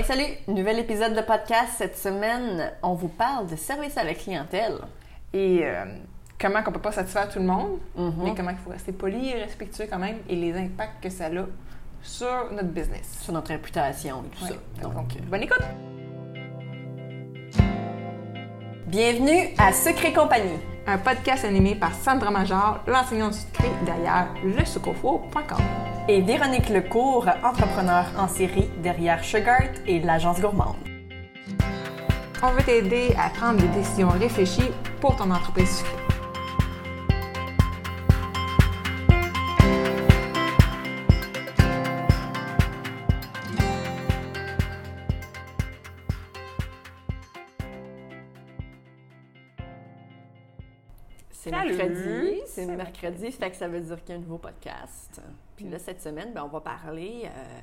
Hey, salut! Nouvel épisode de podcast. Cette semaine, on vous parle de service à la clientèle. Et euh, comment qu'on peut pas satisfaire tout le monde, Mhm. mais comment il faut rester poli et respectueux quand même, et les impacts que ça a sur notre business. Sur notre réputation et tout Ouais. ça. Donc, Donc, euh, bonne écoute! bienvenue à Secret Compagnie. Un podcast animé par Sandra Major, l'enseignante du secret derrière lesucofo.com. Et Véronique Lecourt, entrepreneur en série derrière Sugart et l'agence gourmande. On veut t'aider à prendre des décisions réfléchies pour ton entreprise. C'est mercredi. C'est mercredi, fait que ça veut dire qu'il y a un nouveau podcast. Puis là, cette semaine, ben, on va parler euh,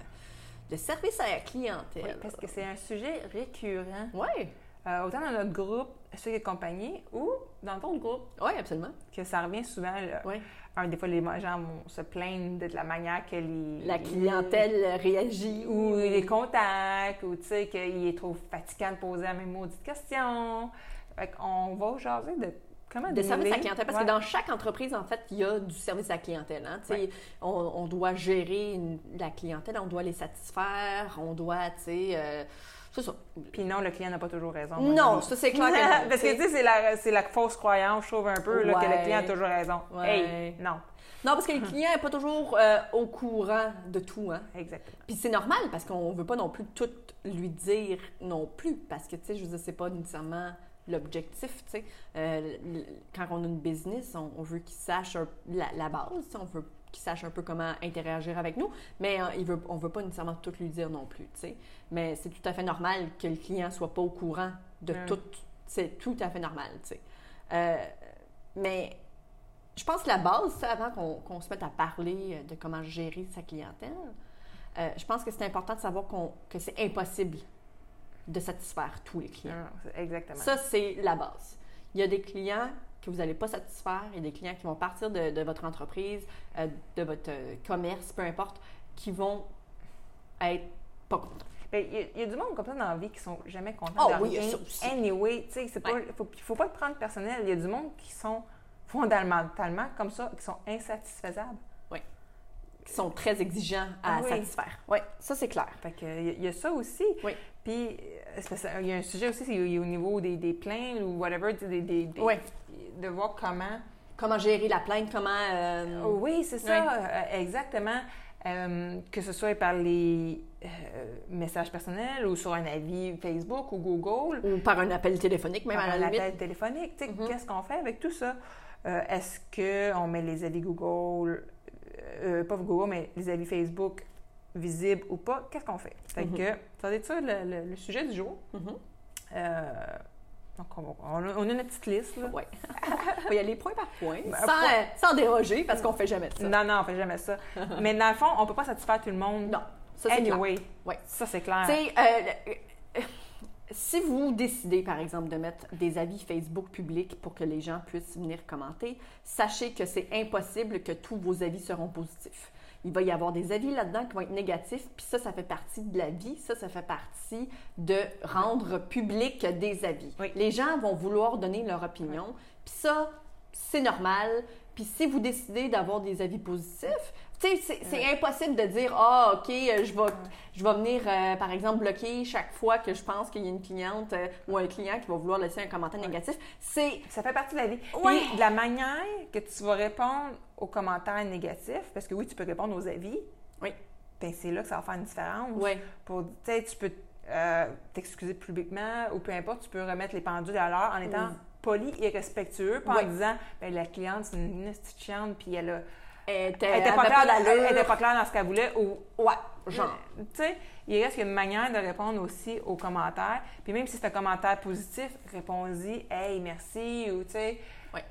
de service à la clientèle. Oui, parce que c'est un sujet récurrent, Oui, euh, autant dans notre groupe Sucre et compagnie ou dans ton groupe, oui, absolument. que ça revient souvent. là. Oui. Un, des fois, les gens vont se plaindre de la manière que les... La clientèle réagit ou les contacts, ou tu sais, qu'il est trop fatigant de poser la même maudite question. Fait qu'on va jaser de comment de service à clientèle, parce Ouais. que dans chaque entreprise, en fait, il y a du service à la clientèle. hein. Sais, Ouais. on, on doit gérer une- la clientèle, on doit les satisfaire, on doit, tu sais, euh, c'est ça. Puis non, le client n'a pas toujours raison. Non, ça, c'est clair que non, Parce que, tu sais. sais, c'est la, la fausse croyance, je trouve, un peu, là, que le client a toujours raison. Hey, non. Non, parce que le client n'est pas toujours euh, au courant de tout. Hein. Exactement. Puis c'est normal, parce qu'on veut pas non plus tout lui dire non plus, parce que, tu sais, je veux dire, c'est pas nécessairement l'objectif, tu sais. Euh, quand on a une business, on, on veut qu'il sache un- la, la base, on veut qu'il sache un peu comment interagir avec nous, mais euh, il veut, on veut pas nécessairement tout lui dire non plus, tu sais. Mais c'est tout à fait normal que le client soit pas au courant de Mm. tout. C'est tout à fait normal, tu sais. Euh, mais je pense que la base, avant qu'on se mette à parler de comment gérer sa clientèle, euh, je pense que c'est important de savoir qu'on- que c'est impossible de satisfaire tous les clients. Non, c'est- exactement. Ça, c'est la base. Il y a des clients que vous n'allez pas satisfaire, il y a des clients qui vont partir de, de votre entreprise, euh, de votre euh, commerce, peu importe, qui vont être pas contents. Ben, Il y, a- il y a du monde comme ça dans la vie qui sont jamais contents Oh de oui, il rien. Anyway, tu sais, pas, Ouais. faut, pas le prendre personnel. Il y a du monde qui sont fondamentalement comme ça, qui sont insatisfaisables. qui sont très exigeants à Ah oui. satisfaire. Oui, ça c'est clair. Fait que, il y a- il y a ça aussi. Oui. Puis, euh, il y a un sujet aussi, c'est au niveau des, des plaintes ou whatever, des, des- de voir comment. Comment gérer la plainte, comment... euh, Oh oui, c'est ça, euh, exactement. Euh, que ce soit par les euh, messages personnels ou sur un avis Facebook ou Google, Ou par un appel téléphonique, même par à un la limite. appel téléphonique. Mhm. Qu'est-ce qu'on fait avec tout ça? Est-ce qu'on met les avis Google, pas Google, mais les avis Facebook visibles ou pas? Qu'est-ce qu'on fait? Fait Mhm. que, ça va être ça le, le- le sujet du jour. Mhm. Euh, donc, on, a, notre petite liste. Là. Oui. On va y aller point par point, Ben, sans, point. euh, sans déroger, parce qu'on fait jamais ça. Non, non, on fait jamais ça. mais dans le fond, on peut pas satisfaire tout le monde. Non, ça c'est clair. anyway. Ouais. Ça, c'est clair. Tu euh, si vous décidez, par exemple, de mettre des avis Facebook publics pour que les gens puissent venir commenter, sachez que c'est impossible que tous vos avis seront positifs. Il va y avoir des avis là-dedans qui vont être négatifs, puis ça, ça fait partie de la vie, ça, ça fait partie de rendre public des avis. Oui. Les gens vont vouloir donner leur opinion, puis ça, c'est normal. Puis si vous décidez d'avoir des avis positifs, tu sais, c'est impossible de dire Ah, OK, euh, je vais, je vais venir, euh, par exemple, bloquer chaque fois que je pense qu'il y a une cliente euh, ou un client qui va vouloir laisser un commentaire négatif. C'est. Ça fait partie de la vie. Ouais. Puis, de la manière que tu vas répondre aux commentaires négatifs, parce que oui, tu peux répondre aux avis. Oui. Ben, c'est là que ça va faire une différence. Ouais. Pour, tu peux euh, t'excuser publiquement ou peu importe, tu peux remettre les pendules à l'heure en étant. Poli et respectueux, pas Ouais. en disant, ben, la cliente, c'est une petite chiante, puis elle a. Elle était, Elle était pas, claire, d'allure. elle, elle était pas claire dans ce qu'elle voulait ou Ouais, genre. tu sais, il reste qu'il y a une manière de répondre aussi aux commentaires. Puis même si c'est un commentaire positif, réponds-y, hey, merci, ou tu sais. Ouais.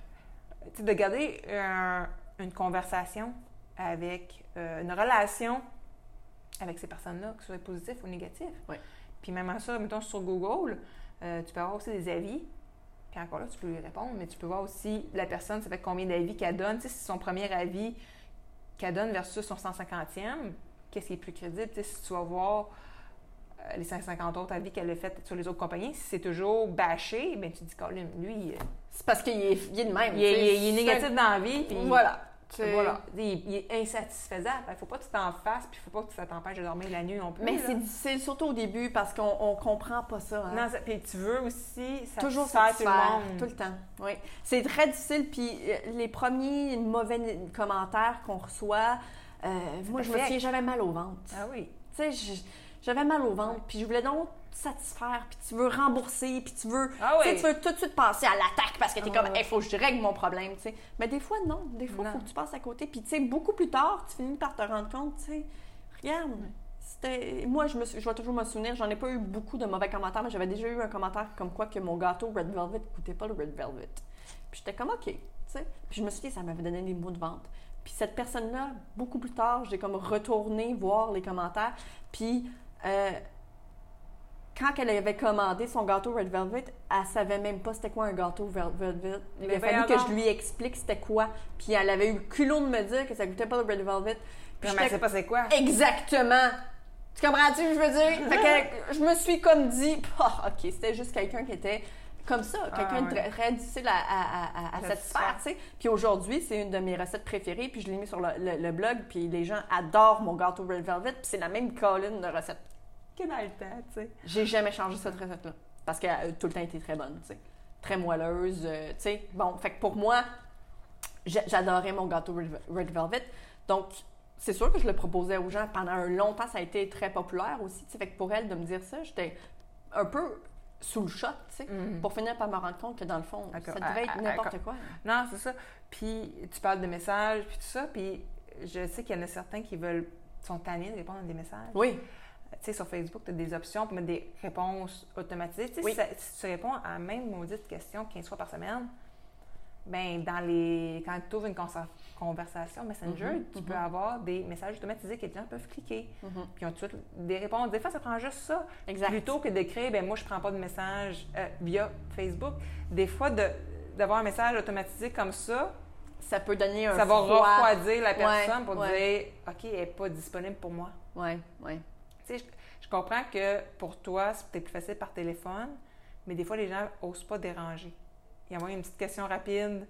Tu sais, de garder un- une conversation avec, euh, une relation avec ces personnes-là, que ce soit positif ou négatif. Ouais. Puis même à ça, mettons sur Google, euh, tu peux avoir aussi des avis. Puis encore là, tu peux lui répondre, mais tu peux voir aussi la personne, ça fait combien d'avis qu'elle donne. Tu sais, si son premier avis qu'elle donne versus son 150e, qu'est-ce qui est plus crédible? Tu sais, si tu vas voir euh, les 150 autres avis qu'elle a fait sur les autres compagnies, si c'est toujours bâché, ben tu te dis, Colin, lui, euh, C'est parce qu'il est, il est de même. il est, il C'est- négatif dans la vie, puis Voilà. Voilà. Il, il est insatisfaisant. Il faut pas que tu t'en fasses, puis il faut pas que ça t'empêche de dormir la nuit non plus. Mais c'est difficile, surtout au début, parce qu'on on comprend pas ça. hein. Non, ça- puis tu veux aussi ça Toujours satisfaire tout le monde. tout le temps. Oui. C'est très difficile. Puis euh, les premiers mauvais commentaires qu'on reçoit, euh, moi, je me souviens, j'avais mal au ventre. Ah oui. Tu sais, j'avais mal au ventre, puis je voulais donc satisfaire, puis tu veux rembourser, puis tu veux, Ah tu sais, oui. tu veux tout de suite passer à l'attaque parce que tu es Ah comme, il faut que je règle mon problème, tu sais. Mais des fois, non. Des fois, il faut que tu passes à côté. Puis, tu sais, beaucoup plus tard, tu finis par te rendre compte, tu sais, regarde, c'était... Moi, je, me suis- je vais toujours me souvenir, j'en ai pas eu beaucoup de mauvais commentaires, mais j'avais déjà eu un commentaire comme quoi que mon gâteau Red Velvet coûtait pas le Red Velvet. Puis j'étais comme, OK, tu sais. Puis je me suis dit, ça m'avait donné des mots de vente. Puis cette personne-là, beaucoup plus tard, j'ai comme retourné voir les commentaires. Puis euh, quand elle avait commandé son gâteau Red Velvet, elle savait même pas c'était quoi un gâteau Red Velvet. Il a fallu que je lui explique c'était quoi. Puis elle avait eu le culot de me dire que ça goûtait pas le Red Velvet. Puis elle sait pas c'est quoi. Exactement. Tu comprends-tu ce que je veux dire? Fait que je me suis comme dit, Ah, OK, c'était juste quelqu'un qui était comme ça, quelqu'un de ouais. très, difficile à, à- à- à Satisfaire. tu sais. Puis aujourd'hui, c'est une de mes recettes préférées, puis je l'ai mis sur le, le- le blog, puis les gens adorent mon gâteau Red Velvet, puis c'est la même colline de recette. Que dans le temps, tu sais. J'ai jamais changé cette recette-là, parce qu'elle a tout le temps été très bonne, tu sais. Très moelleuse, euh, tu sais. Bon, fait que pour moi, j'a- j'adorais mon gâteau Red Velvet. Donc, c'est sûr que je le proposais aux gens. Pendant un long temps, ça a été très populaire aussi. tu sais. Fait que pour elle, de me dire ça, j'étais un peu sous le choc, tu sais. Mhm. Pour finir par me rendre compte que dans le fond, ça devait être Ah, ah, n'importe quoi. Non, c'est ça. Puis tu parles de messages, puis tout ça, puis je sais qu'il y en a certains qui veulent sont tannés de répondre à des messages. Oui, sais, sur Facebook, tu as des options pour mettre des réponses automatisées. Oui. si, ça- si tu réponds à la même maudite question 15 fois par semaine, ben dans les quand tu ouvres une conversation Messenger, Mhm, tu mhm. peux avoir des messages automatisés que les gens peuvent cliquer. Mhm. Puis ils ont tout de suite des réponses. Des fois, ça prend juste ça. exact. Plutôt que d'écrire, ben moi, je prends pas de message euh, via Facebook. Des fois, de- d'avoir un message automatisé comme ça, Ça peut donner un ça va froid. refroidir la personne pour ouais. dire OK, elle n'est pas disponible pour moi. Ouais, ouais. Tu sais, je, je comprends que pour toi, c'est peut-être plus facile par téléphone, mais des fois, les gens n'osent pas déranger. Il y a moins une petite question rapide.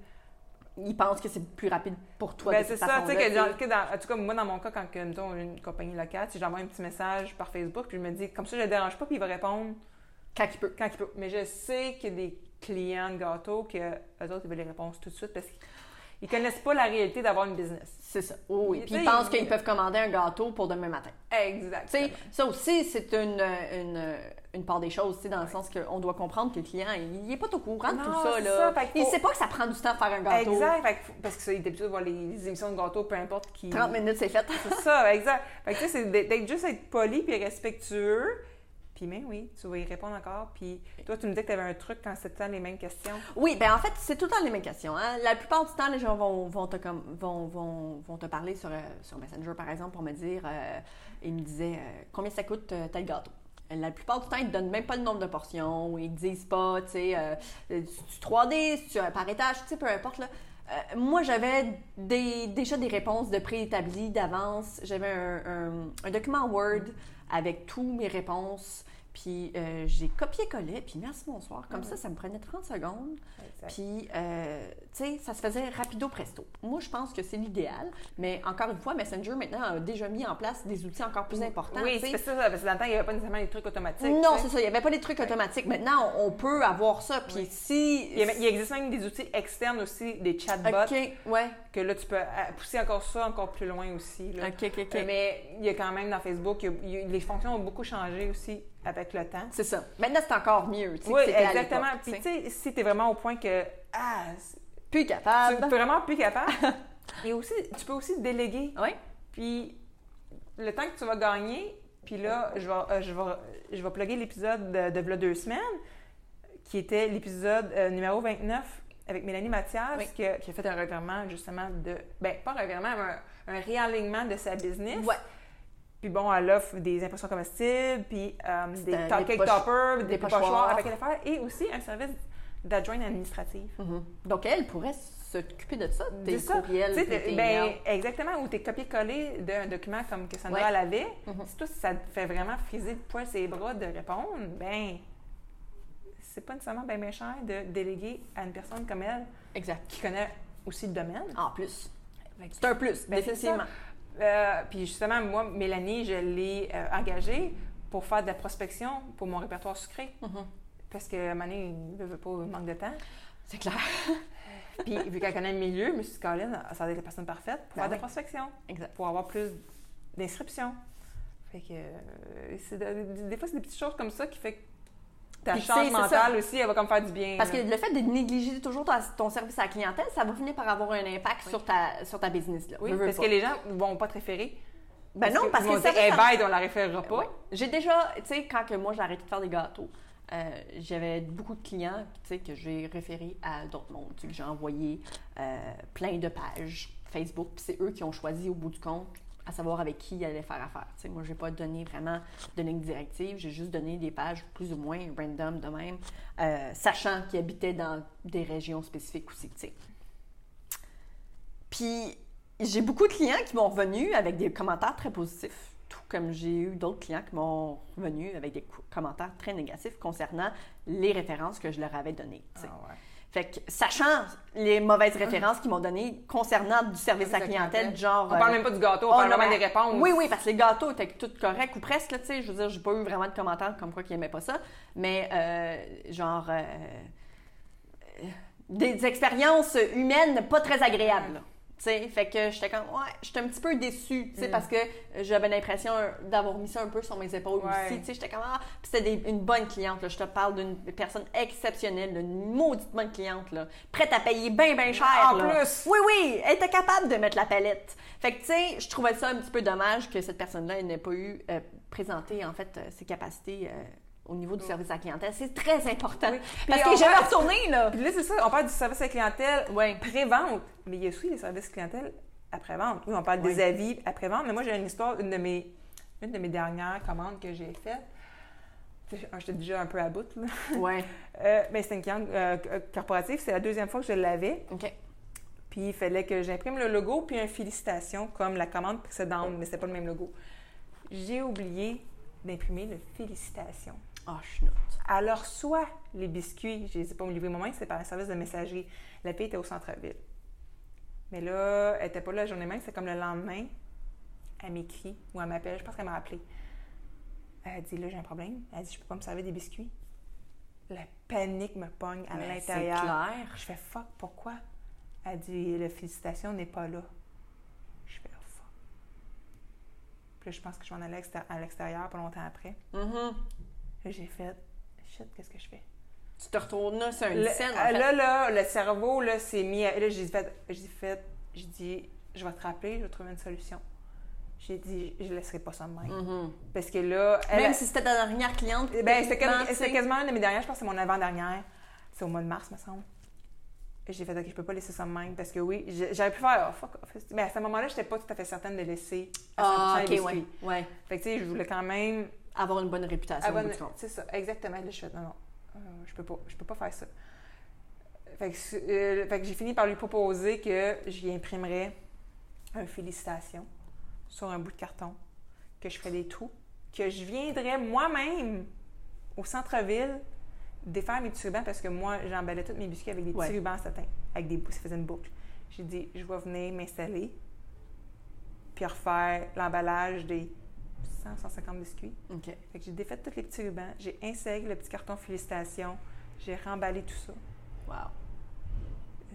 Ils pensent que c'est plus rapide pour toi. Ben, c'est ça, tu sais, façon-là, que, dans- tu sais. que dans- en tout cas, moi, dans mon cas, quand que, mettons, une compagnie locale, si j'envoie un petit message par Facebook, puis je me dis, comme ça, je ne le dérange pas, puis il va répondre Quand il peut. quand il peut. Mais je sais qu'il y a des clients de gâteaux que eux autres, ils veulent les réponses tout de suite parce qu'ils connaissent pas la réalité d'avoir une business. C'est ça. Oh, oui. Puis ils pensent il- qu'ils peuvent commander un gâteau pour demain matin. Exact. Tu sais, ça aussi, c'est une, une, une part des choses, tu sais, dans le sens qu'on doit comprendre que le client, il n'est pas au courant de Non, tout ça. Là. ça, qu'il Il faut- sait pas que ça prend du temps de faire un gâteau. Exact. Fait parce que ça, il est habitué de voir les, les émissions de gâteaux, peu importe qui. 30 minutes, c'est fait. C'est ça, exact. Fait que tu sais, c'est d'être juste être poli puis respectueux. Puis, mais oui, tu vas y répondre encore. Puis, toi, tu me disais que tu avais un truc quand c'était les mêmes questions. Oui, ben en fait, c'est tout le temps les mêmes questions. hein. La plupart du temps, les gens vont, te, comme, vont, vont, vont te parler sur, euh, sur Messenger, par exemple, pour me dire, euh, ils me disaient, euh, combien ça coûte euh, tel gâteau? La plupart du temps, ils ne donnent même pas le nombre de portions, ils ne disent pas, tu sais, euh, euh, tu 3D, si tu par étage, tu sais, peu importe, là. Euh, moi, j'avais des, déjà des réponses de préétablies d'avance. J'avais un document Word avec toutes mes réponses. Puis euh, j'ai copié-collé, puis merci, bonsoir. Comme ça, ça me prenait 30 secondes. Exact. Puis, euh, tu sais, ça se faisait rapido presto. Moi, je pense que c'est l'idéal. Mais encore une fois, Messenger maintenant a déjà mis en place des outils encore plus importants. Oui, c'est ça, parce que dans le temps, il n'y avait pas nécessairement les trucs automatiques. Non, c'est ça. Il n'y avait pas les trucs automatiques. Maintenant, on, on peut avoir ça. Puis Oui. si. Il, y a- il existe même des outils externes aussi, des chatbots, OK, ouais. que là, tu peux euh, pousser encore ça encore plus loin aussi. là. OK, OK, OK. Mais il y a quand même dans Facebook, il y a- il y a- les fonctions ont beaucoup changé aussi avec le temps. C'est ça. Maintenant, c'est encore mieux. tu sais, Oui, exactement. Puis tu sais. si tu es vraiment au point que ah, Plus tu es capable. vraiment plus capable, et aussi, tu peux aussi déléguer. Oui. Puis le temps que tu vas gagner, puis là, je vais, euh, je vais, je vais plugger l'épisode de, de v'là deux semaines, qui était l'épisode euh, numéro 29 avec Mélanie Mathias, Oui. qui, a, qui a fait un revirement justement de. Ben, pas un revirement, mais un, un réalignement de sa business. Ouais. Puis bon, elle offre des impressions comestibles, puis euh, des cake toppers, des, des pochoirs avec affaires, et aussi un service d'adjointe administrative. Mhm. Donc, elle pourrait s'occuper de ça, tes C'est ça. courriels, tes, t'es- ben, exactement, ou t'es copié-collé d'un document comme que Sandra Ouais. elle avait. Mhm. Si toi, ça te fait vraiment friser le poil ses bras de répondre, ben, c'est pas nécessairement bien cher de déléguer à une personne comme elle Exact. qui connaît aussi le domaine. En plus. C'est un plus, Ben, définitivement. Euh, puis justement, moi, Mélanie, je l'ai euh, engagée pour faire de la prospection pour mon répertoire sucré. Mhm. Parce que, donné, il veut pas, manque de temps. C'est clair. Puis, vu qu'elle connaît le milieu, je me suis dit, Colin, ça va être la personne parfaite pour Ben faire de oui. la prospection, Exact. pour avoir plus d'inscriptions. Fait que, euh, de- des fois, c'est des petites choses comme ça qui fait que ta Puis, charge mentale aussi, elle va comme faire du bien. Parce que le fait de négliger toujours ton service à la clientèle, ça va finir par avoir un impact Oui. sur, ta, sur ta business. Là. Oui, parce pas. que les gens vont pas te référer. Ben non, parce que vont ça faire- bête, on la référera pas. Ouais. J'ai déjà, tu sais, quand que moi j'ai arrêté de faire des gâteaux, euh, j'avais beaucoup de clients, que j'ai référés à d'autres mondes, que j'ai envoyé euh, plein de pages Facebook, puis c'est eux qui ont choisi au bout du compte à savoir avec qui ils allaient faire affaire. Moi, j'ai pas donné vraiment de ligne directive, j'ai juste donné des pages plus ou moins random de même, euh, sachant qu'ils habitaient dans des régions spécifiques aussi, tu sais. Puis j'ai beaucoup de clients qui m'ont revenu avec des commentaires très positifs, tout comme j'ai eu d'autres clients qui m'ont revenu avec des co- commentaires très négatifs concernant les références que je leur avais données. Ah. Fait que, sachant les mauvaises références qu'ils m'ont données concernant du service à clientèle, genre. On parle euh, même pas du gâteau, on oh, parle vraiment des réponses. Oui, oui, parce que les gâteaux étaient tous corrects ou presque, là, tu sais. Je veux dire, j'ai pas eu vraiment de commentaires comme quoi qu'ils aimaient pas ça. Mais, euh, genre, euh, des expériences humaines pas très agréables. là. Tu sais, fait que j'étais comme, ouais, j'étais un petit peu déçue, tu sais, Mm. parce que j'avais l'impression d'avoir mis ça un peu sur mes épaules Ouais. aussi, tu sais, j'étais comme, ah, puis c'était une bonne cliente, là, je te parle d'une personne exceptionnelle, une maudite bonne cliente, là, prête à payer bien, bien cher, En là. plus! Oui, oui, elle était capable de mettre la palette. Fait que, tu sais, je trouvais ça un petit peu dommage que cette personne-là n'ait pas eu euh, présenté, en fait, euh, ses capacités euh, au niveau du service à la clientèle. C'est très important. Oui. Parce que parle- retourné, là. Puis là, c'est ça, on parle du service à la clientèle Oui. pré-vente, mais il y a aussi les services clientèle après-vente. Oui, on parle des avis après-vente, mais moi, j'ai une histoire, une de mes, une de mes dernières commandes que j'ai faites. J'étais déjà un peu à bout, là. Ouais. Euh, mais c'était une cliente euh, corporative, c'est la deuxième fois que je l'avais. OK. Puis il fallait que j'imprime le logo puis un félicitation comme la commande précédente, mais c'était pas le même logo. J'ai oublié d'imprimer le félicitation. Ah. Alors, soit les biscuits, je les ai pas livrés moi-même, c'était par un service de messagerie. La fille était au centre-ville. Mais là, elle était pas là la journée même, c'était comme le lendemain. Elle m'écrit ou elle m'appelle, je pense qu'elle m'a appelé. Elle dit Là, j'ai un problème. Elle dit Je peux pas me servir des biscuits. La panique me pogne à Mais C'est l'intérieur. clair. Je fais fuck, pourquoi? Elle dit la félicitation n'est pas là. Je fais oh, fuck. Puis là, je pense que je m'en allais exté- à l'extérieur pas longtemps après. Mhm. Là, j'ai fait shit, qu'est-ce que je fais? Tu te retournes là, c'est Le- une scène, en euh, fait. Là, là, le cerveau là, s'est mis à. Là, j'ai fait, j'ai fait, j'ai dit, je vais te rappeler, je vais trouver une solution. J'ai dit, je laisserai pas ça de même. Mhm. Parce que là, elle, Même si c'était ta dernière cliente, ben, c'était, sais. quasiment une de mes dernières, je pense que c'est mon avant-dernière. C'est au mois de mars, me semble. J'ai fait, OK, je peux pas laisser ça de même parce que oui, j'aurais pu faire, oh, fuck off. Mais à ce moment-là, j'étais pas tout à fait certaine de laisser à 100% Ah, les ok, biscuits. ouais. ouais. Fait que, tu sais, je voulais quand même Avoir une bonne réputation. C'est ça, exactement. Là, je fais, non, non, euh, je peux pas, je peux pas faire ça. Fait que, c'est- euh, fait que j'ai fini par lui proposer que j'y imprimerais un félicitation sur un bout de carton, que je ferais des trous, que je viendrais moi-même au centre-ville défaire mes petits rubans parce que moi, j'emballais tous mes biscuits avec des petits Ouais. rubans satin, avec des ça faisait une boucle. J'ai dit, je vais venir m'installer, puis refaire l'emballage des 100, 150 biscuits. OK. Fait que j'ai défait tous les petits rubans, j'ai inséré le petit carton félicitations, j'ai remballé tout ça. Wow.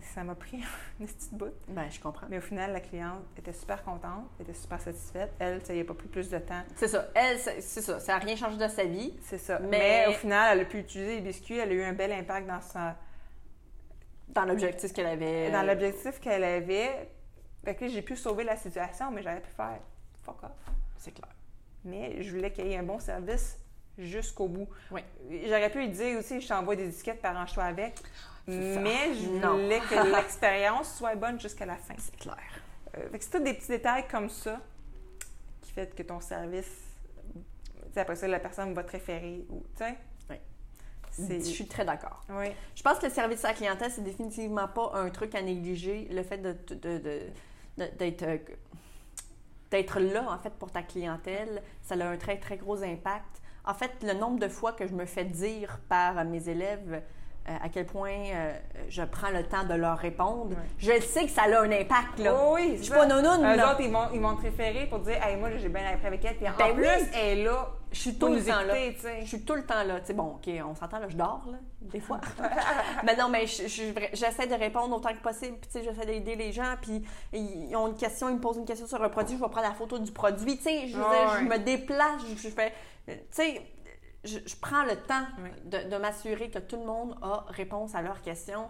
Ça m'a pris une petite bout. Ben, je comprends. Mais au final, la cliente était super contente, était super satisfaite. Elle, ça y a pas pris plus de temps. C'est ça. Elle, c'est ça. Ça n'a rien changé dans sa vie. C'est ça. Mais- Mais... au final, elle a pu utiliser les biscuits. Elle a eu un bel impact dans, sa... Dans l'objectif qu'elle avait. dans l'objectif qu'elle avait. Fait que j'ai pu sauver la situation, mais j'aurais pu faire fuck off. C'est clair. Mais je voulais qu'il y ait un bon service jusqu'au bout. Oui. J'aurais pu lui dire aussi, je t'envoie des étiquettes par arrange-toi avec. Mais je Non. voulais que l'expérience soit bonne jusqu'à la fin. C'est clair. Euh, c'est tous des petits détails comme ça qui fait que ton service, après ça, la personne va te référer. Ou. Oui. Je suis très d'accord. Oui. Je pense que le service à la clientèle, c'est définitivement pas un truc à négliger. Le fait de, de- de- de- d'être, euh, d'être là, en fait, pour ta clientèle, ça a un très, très gros impact. En fait, le nombre de fois que je me fais dire par mes élèves euh, à quel point euh, je prends le temps de leur répondre, je sais que ça a un impact, là. Oh oui, je suis pas nounoune, Eux là. autres, ils te référer pour dire Hey, moi, j'ai bien appris avec elle. Puis en Ben plus, oui. elle est là. Je suis tout le temps là. Je suis tout le temps là. Bon, OK, on s'entend, là, je dors, là, des fois. mais non, mais j'essaie de répondre autant que possible. Puis, j'essaie d'aider les gens. Puis, ils ont une question, ils me posent une question sur un produit, je vais prendre la photo du produit. Tu sais, je, me déplace, je, je fais... Tu sais, je, je prends le temps de, de m'assurer que tout le monde a réponse à leurs questions.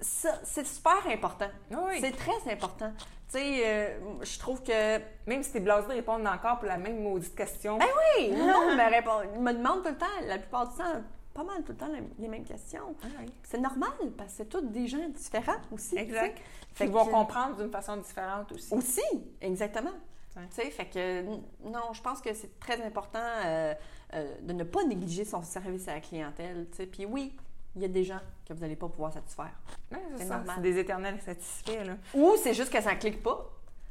Ça, c'est super important. Oui. C'est très important. Tu sais, euh, je trouve que Même si t'es blasé de répondre encore pour la même maudite question. ben oui, monde me, répond, me demande tout le temps, la plupart du temps, pas mal tout le temps les, mêmes questions. Ah oui. C'est normal parce que c'est tous des gens différents aussi. Exact. qu'ils vont que- comprendre d'une façon différente aussi. Aussi, exactement. Tu sais, fait que non, je pense que c'est très important euh, euh, de ne pas négliger son service à la clientèle. tu sais. Puis oui, il y a des gens que vous n'allez pas pouvoir satisfaire. Ouais, c'est normal. C'est des éternels satisfaits, là. Ou c'est juste que ça ne clique pas.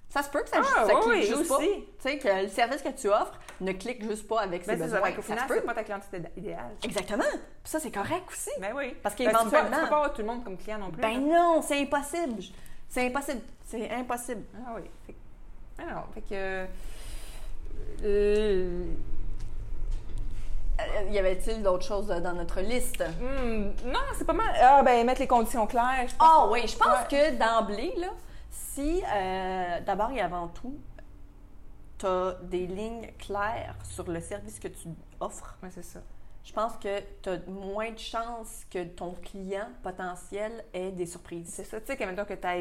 Ça se peut que ça, Ah, ça oui, clique oui, juste pas. aussi. Tu sais, que le service que tu offres ne clique juste pas avec ses Ben, ça. besoins. Ça final, se peut. c'est pas ta clientèle idéale. Exactement. Puis ça, c'est correct aussi. Ben oui. Parce Ben, tu peux pas- Tu peux pas avoir tout le monde comme client non plus. Ben là. non, c'est impossible. C'est impossible. C'est impossible. Ah oui. Non. Fait que. euh, Euh, y avait-il d'autres choses dans notre liste? hmm, non, c'est pas mal. Ah, ben, mettre les conditions claires. je pense. Ah oui, je pense Ouais. que d'emblée, là, si euh, d'abord et avant tout, tu as des lignes claires sur le service que tu offres, c'est ça. je pense que tu as moins de chances que ton client potentiel ait des surprises. C'est ça. Tu sais, que mettons que tu as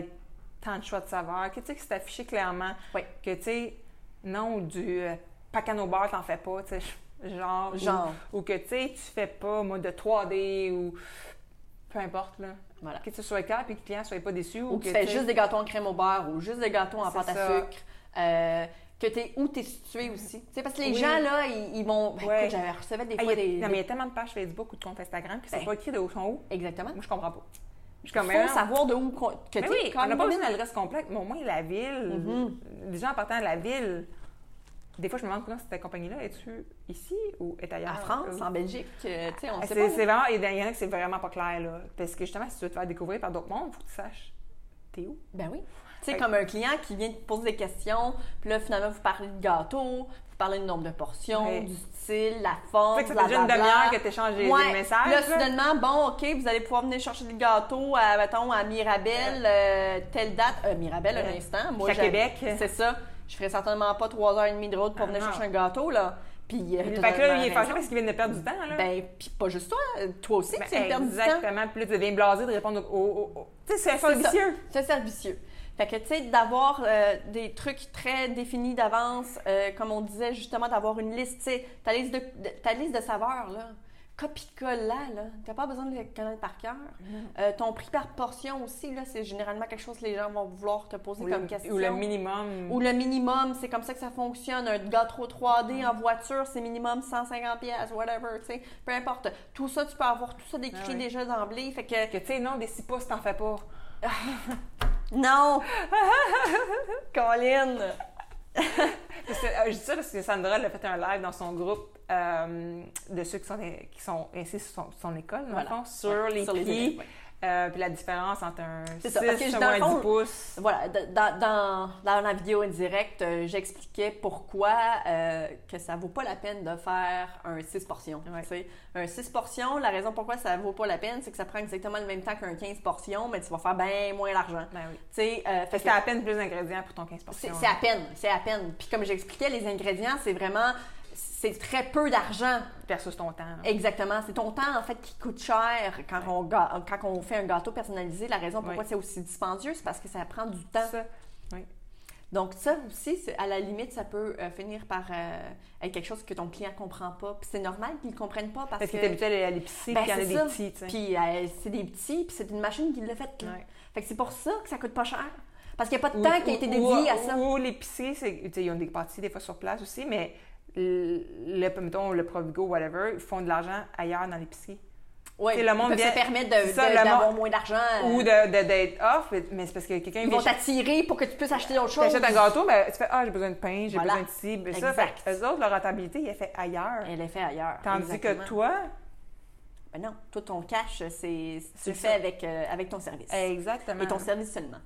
tant de choix de saveurs, que tu sais, que c'est affiché clairement. Oui. Que tu sais, non, du euh, pacano bar, t'en fais pas, tu sais. Genre. Genre, Ou, que tu sais, tu fais pas mode de 3D ou. Peu importe, là. voilà. Que tu sois clair puis que le client soit pas déçu. Ou, Ou que tu que fais juste des gâteaux en crème au beurre ou juste des gâteaux en C'est pâte à ça. sucre. Euh, que t'es où tu es situé aussi. Tu sais, parce que les Oui. gens, là, ils, ils vont. Ben, Ouais. écoute, j'avais des Ah, fois a- des. Non, mais il y a tellement de pages Facebook ou de comptes Instagram qui sont Ben. pas écrits de haut en haut. Exactement. Moi, je comprends pas. Je comme, faut non. savoir de où que oui, quand on n'a pas besoin l'adresse complète, mais au moins la ville. Mhm. Les gens partant de la ville. Des fois, je me demande comment cette compagnie-là est-tu ici ou est ailleurs? En France, Euh, en Belgique, euh, tu sais, on Ah, sait c'est pas. c'est vraiment, il y en a que c'est vraiment pas clair, là. Parce que justement, si tu veux te faire découvrir par d'autres mondes, il faut que tu saches t'es où? Ben oui. Tu sais, comme un client qui vient te poser des questions, puis là, finalement, vous parlez de gâteau, vous parlez du nombre de portions, Ouais. du style, la forme, Fait que ça fait déjà une demi-heure que tu échanges des, Ouais. des messages. Là, soudainement, bon, OK, vous allez pouvoir venir chercher le gâteau à, mettons, à Mirabel, euh, telle date. Euh, Mirabel, un instant. Moi, j'ai- Québec. C'est ça. Je ferais certainement pas trois heures et demie de route pour Ah, venir chercher un gâteau, là. Puis, euh, Fait que là, il est fâché parce qu'il vient de perdre du temps, là. Ben, puis pas juste toi, euh, toi aussi, Ben, tu viens de perdre du temps. Exactement. Puis là, tu deviens blasé de répondre au. au- au- Tu sais, c'est un C'est ça. vicieux. C'est servicieux. Fait que, tu sais, d'avoir euh, des trucs très définis d'avance, euh, comme on disait, justement, d'avoir une liste, tu sais, ta liste de, de- ta liste de saveurs, là, copie-colle là. T'as pas besoin de les connaître par cœur. Euh, ton prix par portion aussi, là, c'est généralement quelque chose que les gens vont vouloir te poser Ou comme le, question. ou le minimum. Ou le minimum, c'est comme ça que ça fonctionne. Un gâteau 3D en voiture, c'est minimum 150 pièces, whatever, tu sais. Peu importe. Tout ça, tu peux avoir tout ça décrit Ah oui. déjà d'emblée. Fait que, Que tu sais, non, des 6 pouces, t'en fais pas. non! Colin! Euh, je dis ça parce que Sandra elle a fait un live dans son groupe euh, de ceux qui sont, qui sont sur son, son école, Voilà. fond, sur Ouais, les sur les prix, élèves, ouais. Euh, puis la différence entre un C'est 6 ça, que ou un fond, 10 pouces. Voilà, dans, dans, dans la vidéo indirecte, euh, j'expliquais pourquoi euh, que ça vaut pas la peine de faire un 6 portions. Ouais. Un 6 portions, la raison pourquoi ça vaut pas la peine, c'est que ça prend exactement le même temps qu'un 15 portions, mais tu vas faire bien moins d'argent. Ben oui. Tu sais, euh, fait que c'est à peine plus d'ingrédients pour ton 15 c'est portions. c'est à peine, c'est à peine. Puis comme j'expliquais, les ingrédients, c'est vraiment, c'est très peu d'argent. Versus ton temps. là. Exactement. C'est ton temps, en fait, qui coûte cher quand, on, quand on fait un gâteau personnalisé. La raison pourquoi Oui. c'est aussi dispendieux, c'est parce que ça prend du temps. Ça. Donc, ça aussi, à la limite, ça peut euh, finir par euh, être quelque chose que ton client comprend pas. Puis c'est normal qu'il ne comprenne pas parce, Parce que habitué à l'épicerie, Ben, puis il y en a c'est des petits, tu sais. Puis euh, c'est des petits, puis c'est une machine qui l'a fait. là. Ouais. Fait que c'est pour ça que ça coûte pas cher. Parce qu'il n'y a pas de Ou- temps qui a été dédié ou- à ça. Ou l'épicerie, ils ont des pâtisseries des fois sur place aussi, mais le, mettons, le Provigo, whatever, ils font de l'argent ailleurs dans l'épicerie. Tu sais, le monde ils peuvent vient- se permettre d'avoir moins d'argent. euh, Ou d'être off, mais- c'est parce que quelqu'un Ils vont t'attirer pour que tu puisses acheter d'autres Tu choses. achètes un gâteau, ben, tu fais Ah, j'ai besoin de pain, j'ai Voilà. besoin de ci, ben, ça. Eux autres, leur rentabilité, il est fait ailleurs. Elle est faite ailleurs. Tandis Exactement. que toi, Ben non, toi, ton cash, c'est, tu le fais avec, euh, avec ton service. exactement. Et ton service seulement.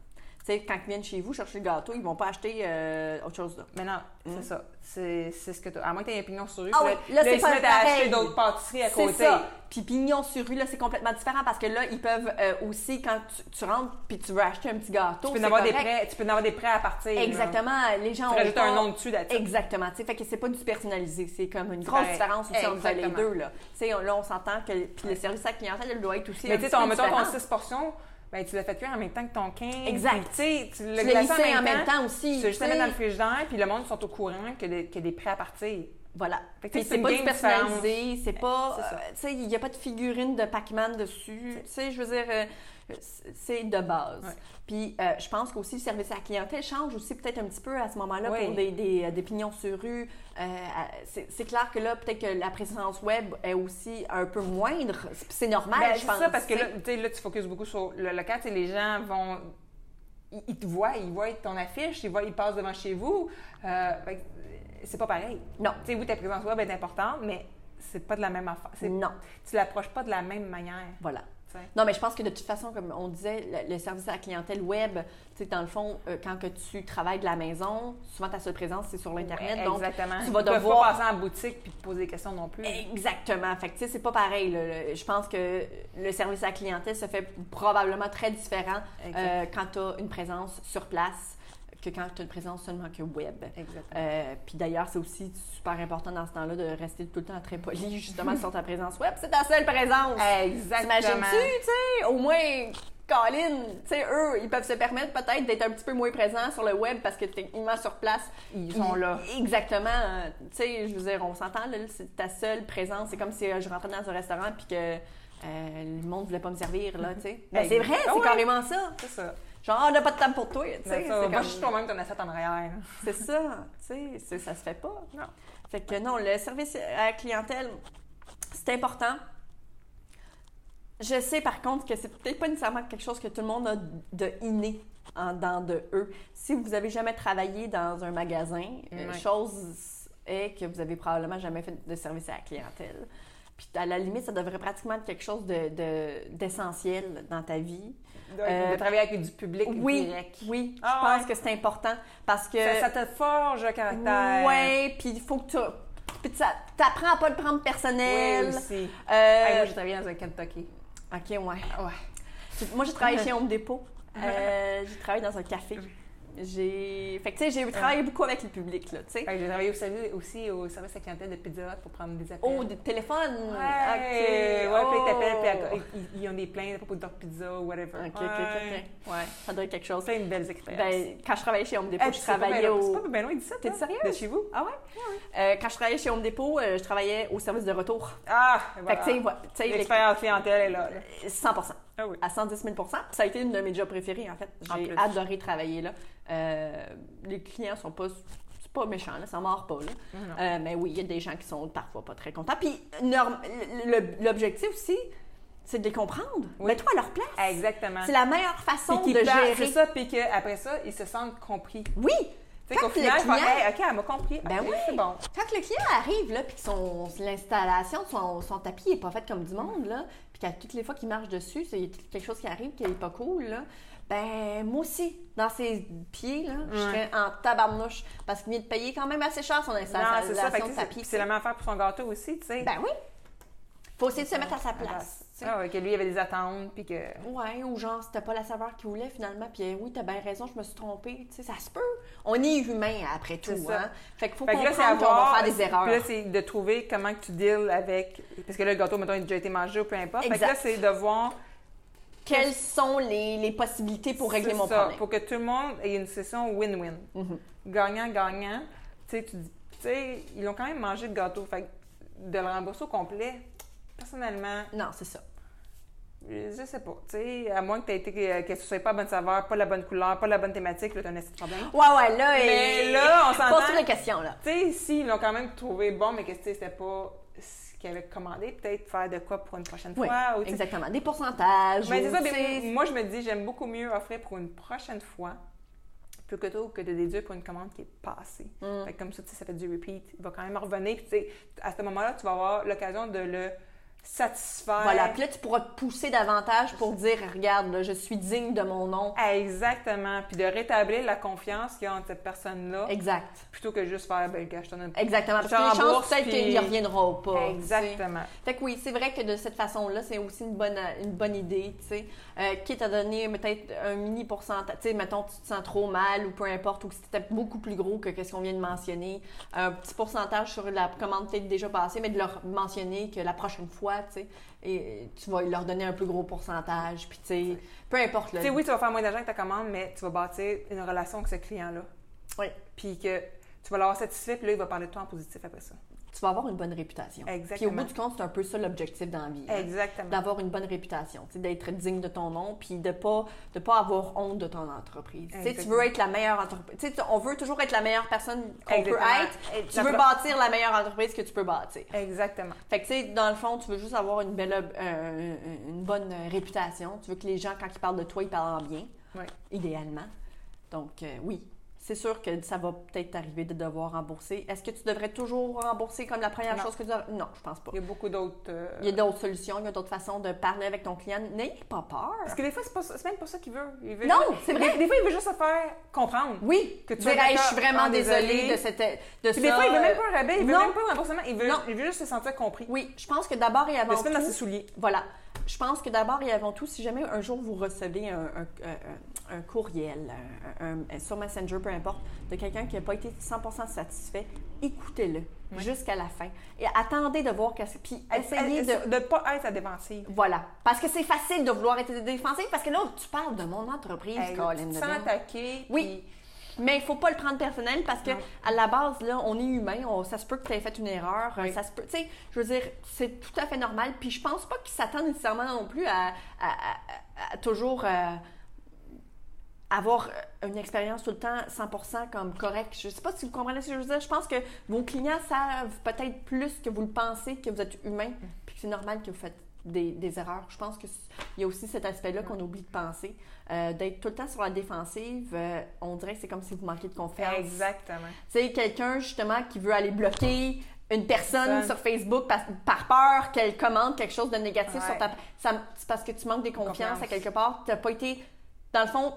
Tu sais, quand ils viennent chez vous chercher le gâteau, ils vont pas acheter euh, autre chose là. Mais non, c'est ça. C'est c'est ce que tu À moins que tu aies un pignon sur rue. Ah oui, là, c'est ils se pas mettent à acheter d'autres pâtisseries à C'est côté. ça. Puis pignon sur rue, là, c'est complètement différent parce que là, ils peuvent euh, aussi, quand tu, tu rentres puis tu veux acheter un petit gâteau, Tu peux, en c'est avoir des correct. prêts, tu peux en avoir des prêts à partir. là. Exactement. Les gens Tu ont rajoutes un nom dessus là-dessus. Exactement. tu sais, Fait que c'est pas du personnalisé. C'est comme une grosse pareil. différence aussi entre les deux. Là, Tu sais, on- là on s'entend que puis le service à la clientèle il doit être aussi. Mais tu sais, mettons ton différent. 6 portions, ben, tu l'as fait cuire en même temps que ton 15. Exact. Puis, Tu l'as glacé lissé en même temps aussi. Tu l'as juste mettre dans le frigidaire, puis le monde sont au courant a des- a des prêts à partir. Voilà. Que c'est pas du personnalisé, c'est pas. C'est ça. euh, tu sais, il n'y a pas de figurine de Pac-Man dessus. Tu sais, je veux dire, euh, c'est de base. Ouais. Puis euh, je pense qu'aussi le service à la clientèle change aussi peut-être un petit peu à ce moment-là Oui. pour des, des, euh, des pignons sur rue. Euh, c'est clair que là, peut-être que la présence web est aussi un peu moindre. C'est normal, Ben, je c'est pense. ça, parce que là, là, tu focuses beaucoup sur le local. Les gens vont. Ils, te voient, ils voient ton affiche, ils voient, ils passent devant chez vous. Euh, que, c'est pas pareil. Non. Tu sais, oui, ta présence web est importante, mais c'est pas de la même affaire. Non. Tu l'approches pas de la même manière. Voilà. Non, mais je pense que de toute façon, comme on disait, le, le service à la clientèle web, tu sais, dans le fond, euh, quand que tu travailles de la maison, souvent ta seule présence, c'est sur l'Internet. Ouais, donc, Exactement. tu vas devoir- pas passer en boutique puis te poser des questions non plus. Exactement. Fait que, tu sais, c'est pas pareil. là. Je pense que le service à la clientèle se fait probablement très différent euh, quand tu as une présence sur place que quand tu as une présence seulement que web. Exactement. Euh, puis d'ailleurs, c'est aussi super important dans ce temps-là de rester tout le temps très poli, justement, sur ta présence web. C'est ta seule présence. Exactement. T'imagines-tu, tu sais, au moins, Colin, tu sais, eux, ils peuvent se permettre peut-être d'être un petit peu moins présents sur le web parce que techniquement, sur place, Ils sont là. Exactement. Tu sais, je veux dire, on s'entend, là, c'est ta seule présence. C'est comme si euh, je rentrais dans un restaurant puis que euh, le monde voulait pas me servir, là, tu sais. Ben, c'est vrai, c'est ouais. carrément ça. C'est ça. Genre, on n'a pas de temps pour toi, tu sais. C'est ça. Va comme- juste toi-même ton assiette en arrière. c'est ça, tu sais, ça se fait pas. Non. Fait que non, le service à la clientèle, c'est important. Je sais par contre que c'est peut-être pas nécessairement quelque chose que tout le monde a de inné en dedans de eux. Si vous avez jamais travaillé dans un magasin, Ouais. chose est que vous avez probablement jamais fait de service à la clientèle. Puis à la limite, ça devrait pratiquement être quelque chose de- de- d'essentiel dans ta vie. De, Euh, de travailler avec du public Oui, direct. oui, je Ah pense ouais. que c'est important parce que Ça, ça te forge le caractère. Ouais, puis il faut que tu. Puis t'apprends à pas le prendre Oui, personnel. aussi. Euh, Hey, moi, j'ai travaillé dans un Kentucky. ok, ouais. Ouais. Moi, j'ai travaillé chez Home Depot. Euh, j'ai travaillé dans un café. J'ai. Fait que, tu sais, j'ai travaillé beaucoup avec le public, là, tu sais. Fait que J'ai travaillé aussi, aussi au service à clientèle de Pizza Hut pour prendre des appels. Oh, des téléphones. Ouais, Ok. ouais, puis ils t'appellent, Oh. puis ils, ils ont des plaintes à propos de leur pizza ou whatever. Ok, ok, ouais. ok. Ouais, ça doit être quelque chose. C'est une belle expérience. Ben, quand je travaillais chez Home Depot, Hey, je travaillais au. C'est pas bien loin d'ici, T'es toi, sérieuse? De chez vous? Ah ouais? Euh, quand je travaillais chez Home Depot, euh, je travaillais au service de retour. Ah, Fait voilà. que, tu sais, L'expérience clientèle est là. là. 100 Ah oui. à 110 000% Ça a été une de mes jobs préférés, en fait. J'ai adoré travailler là. Euh, les clients sont pas... Pas méchant, là, ça mord pas. Là. Euh, mais oui, il y a des gens qui sont parfois pas très contents. Puis l'objectif aussi, c'est de les comprendre. Oui. Mets-toi à leur place. Exactement. C'est la meilleure façon de gérer. C'est ça, puis qu'après ça, ils se sentent compris. Oui! Quand qu'au final, le client- hey, OK, elle m'a compris. Ben oui. C'est bon. Quand le client arrive, là, puis que son, l'installation de son, son tapis n'est pas faite comme du monde, là, puis qu'à toutes les fois qu'il marche dessus, il y a quelque chose qui arrive qui n'est pas cool, là, ben moi aussi, dans ses pieds, là, je serais en tabarnouche parce qu'il vient de payer quand même assez cher son Non, installation c'est ça. De c'est- c'est la même affaire pour son gâteau aussi, tu sais. Ben oui! faut essayer de se mettre à sa place. Ah que lui, il avait des attentes, puis que... Ouais, ou genre, c'était pas la saveur qu'il voulait finalement, puis oui, t'as bien raison, je me suis trompée. Tu sais, ça se peut. On est humain après tout, hein. Fait qu'il faut Fait comprendre qu'on va avoir... faire des erreurs. Puis là, c'est de trouver comment que tu deals avec... Parce que là, le gâteau, mettons, il a déjà été mangé ou peu importe. Fait que là, Exact. c'est de voir... Quelles sont les, les possibilités pour régler mon ça, problème? Pour que tout le monde ait une session win-win. Gagnant-gagnant. Tu sais, tu sais, ils ont quand même mangé le gâteau. Fait que de le rembourser au complet, personnellement, Non, c'est ça. Je sais pas. Tu sais, à moins que, t'aies été, que, que ce soit pas la bonne saveur, pas la bonne couleur, pas la bonne thématique, là, t'as un petit problème. Ouais, ouais, là, Mais et- là, on s'entend- les questions, là. Tu sais, si, ils l'ont quand même trouvé bon, mais que tu sais, c'était pas ce qu'ils avaient commandé, peut-être faire de quoi pour une prochaine Oui, fois. ou, tu exactement. Des pourcentages. Mais c'est ou, ça, tu mais sais, moi je me dis, j'aime beaucoup mieux offrir pour une prochaine fois plutôt que de déduire pour une commande qui est passée. Mm. Fait que comme ça, tu sais, ça fait du repeat. Il va quand même revenir. Puis, tu sais, à ce moment-là, tu vas avoir l'occasion de le satisfaire. Voilà, puis là, tu pourras te pousser davantage pour dire, regarde, là, je suis digne de mon nom. Exactement. Puis de rétablir la confiance qu'il y a entre cette personne-là, Exact. plutôt que juste faire, ben, gars, je te donne un Exactement. Parce que les chances, peut-être puis- qu'ils ne reviendront pas. Exactement. Fait que oui, c'est vrai que de cette façon-là, c'est aussi une bonne, une bonne idée, tu sais. Euh, quitte à donner peut-être un mini pourcentage, tu sais, mettons, tu te sens trop mal ou peu importe, ou que c'était beaucoup plus gros que ce qu'on vient de mentionner, un petit pourcentage sur la commande peut-être déjà passée, mais de leur mentionner que la prochaine fois, tu sais, et tu vas leur donner un plus gros pourcentage, puis tu sais, peu importe. Tu sais, oui, tu vas faire moins d'argent avec ta commande, mais tu vas bâtir une relation avec ce client-là. Oui. Puis que tu vas l'avoir satisfait, puis là, il va parler de toi en positif après ça. Tu vas avoir une bonne réputation. Puis au Exactement. bout du compte, c'est un peu ça l'objectif dans la vie. hein. Exactement. d'avoir une bonne réputation, d'être digne de ton nom, puis de pas de pas avoir honte de ton entreprise. Tu Exactement. veux être la meilleure entreprise. On veut toujours être la meilleure personne qu'on peut Exactement. être. Et Tu veux bâtir la meilleure entreprise que tu peux bâtir. Exactement. Fait que tu sais, dans le fond, tu veux juste avoir une belle, euh, une bonne réputation. Tu veux que les gens, quand ils parlent de toi, ils parlent en bien, Oui. idéalement. Donc euh, oui. C'est sûr que ça va peut-être t'arriver de devoir rembourser. Est-ce que tu devrais toujours rembourser comme la première Non. chose que tu dois... Non, je pense pas. Il y a beaucoup d'autres. euh, Il y a d'autres solutions, il y a d'autres façons de parler avec ton client. N'ayez pas peur. Parce que des fois, c'est pas même pas ça qu'il veut. Il veut Non, juste- c'est vrai. Des, des fois, il veut juste se faire comprendre. Oui, Que tu dire, Hey, je suis vraiment désolée désolée. de, cette, de Puis ça. des fois, il veut même pas un rabais, il veut non. même pas un remboursement. Il veut, Non. il veut juste se sentir compris. Oui, je pense que d'abord et avant De se mettre dans tout, ses souliers. voilà, je pense que d'abord et avant tout, si jamais un jour vous recevez un, un- courriel un- sur Messenger, peu importe, de quelqu'un qui n'a pas été 100% satisfait, écoutez-le Oui. jusqu'à la fin et attendez de voir qu'est-ce puis essayez de de ne pas être à défensive? voilà, parce que c'est facile de vouloir être défensif parce que là tu parles de mon entreprise, Colin tu te sens attaqué. Oui. Mais il faut pas le prendre personnel parce que Non. à la base là, on est humain, on- ça se peut que tu aies fait une erreur, Oui. ça se peut, tu sais, je veux dire, c'est tout à fait normal. Puis je pense pas qu'ils s'attendent nécessairement non plus à, à- à- à toujours euh, avoir une expérience tout le temps 100% comme correcte. Je sais pas si vous comprenez ce que je veux dire. Je pense que vos clients savent peut-être plus que vous le pensez que vous êtes humain, puis que c'est normal que vous faites des, des erreurs. Je pense qu'il y a aussi cet aspect-là qu'on oublie de penser. Euh, D'être tout le temps sur la défensive, euh, on dirait que c'est comme si vous manquiez de confiance. Exactement. Tu sais, quelqu'un justement qui veut aller bloquer une personne sur Facebook par, par peur qu'elle commande quelque chose de négatif Ouais. sur ta... C'est parce que tu manques de confiance, Confiance. à quelque part. Tu pas été... Dans le fond,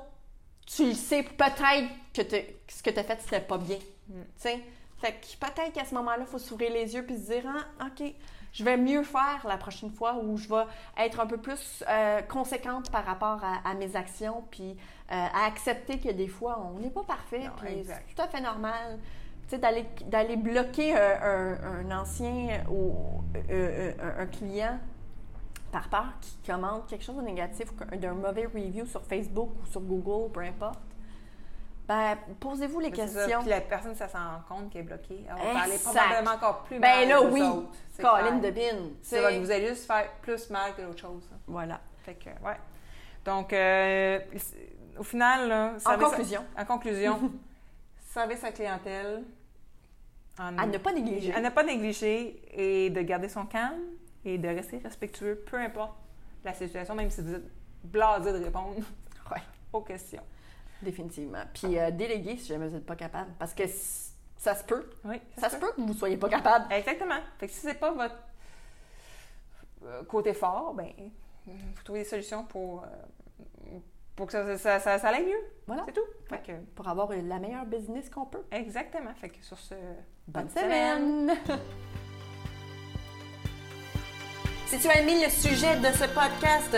tu le sais peut-être que ce que tu as fait, c'était pas bien. Mm. Tu sais? Fait que peut-être qu'à ce moment-là, il faut s'ouvrir les yeux puis se dire ah, OK, je vais mieux faire la prochaine fois ou je vais être un peu plus euh, conséquente par rapport à, à mes actions puis euh, à accepter que des fois, on n'est pas parfait Non, puis c'est tout à fait normal. D'aller, bloquer un, un- un ancien ou euh, euh, un, un client par peur qui commande quelque chose de négatif ou d'un mauvais review sur Facebook ou sur Google, peu importe, ben, posez-vous les Mais c'est ça. questions. Puis la personne, ça s'en rend compte qu'elle est bloquée. Elle va parler Exact. probablement encore plus Ben mal là, que oui, autres. C'est Colin clair. de Bin. C'est vrai que vous allez juste faire plus mal que d'autres choses. hein. Voilà. Fait que, ouais. Donc, euh, c'est- au final, là, En service- conclusion, en conclusion, service à clientèle. en- à ne pas négliger. à ne pas négliger et de garder son calme et de rester respectueux, peu importe la situation, même si vous êtes blasé de répondre Ouais. aux questions. Définitivement. Puis euh, déléguer si jamais vous n'êtes pas capable. Parce que ça se peut. Oui, Ça se peut que vous ne soyez pas capable. Exactement. Fait que si c'est pas votre euh, côté fort, ben, vous trouvez des solutions pour, euh, pour que ça, ça, ça, ça aille mieux. Voilà. C'est tout. Fait que, Pour avoir la meilleure business qu'on peut. exactement. Fait que sur ce, Bonne semaine! si tu as aimé le sujet de ce podcast,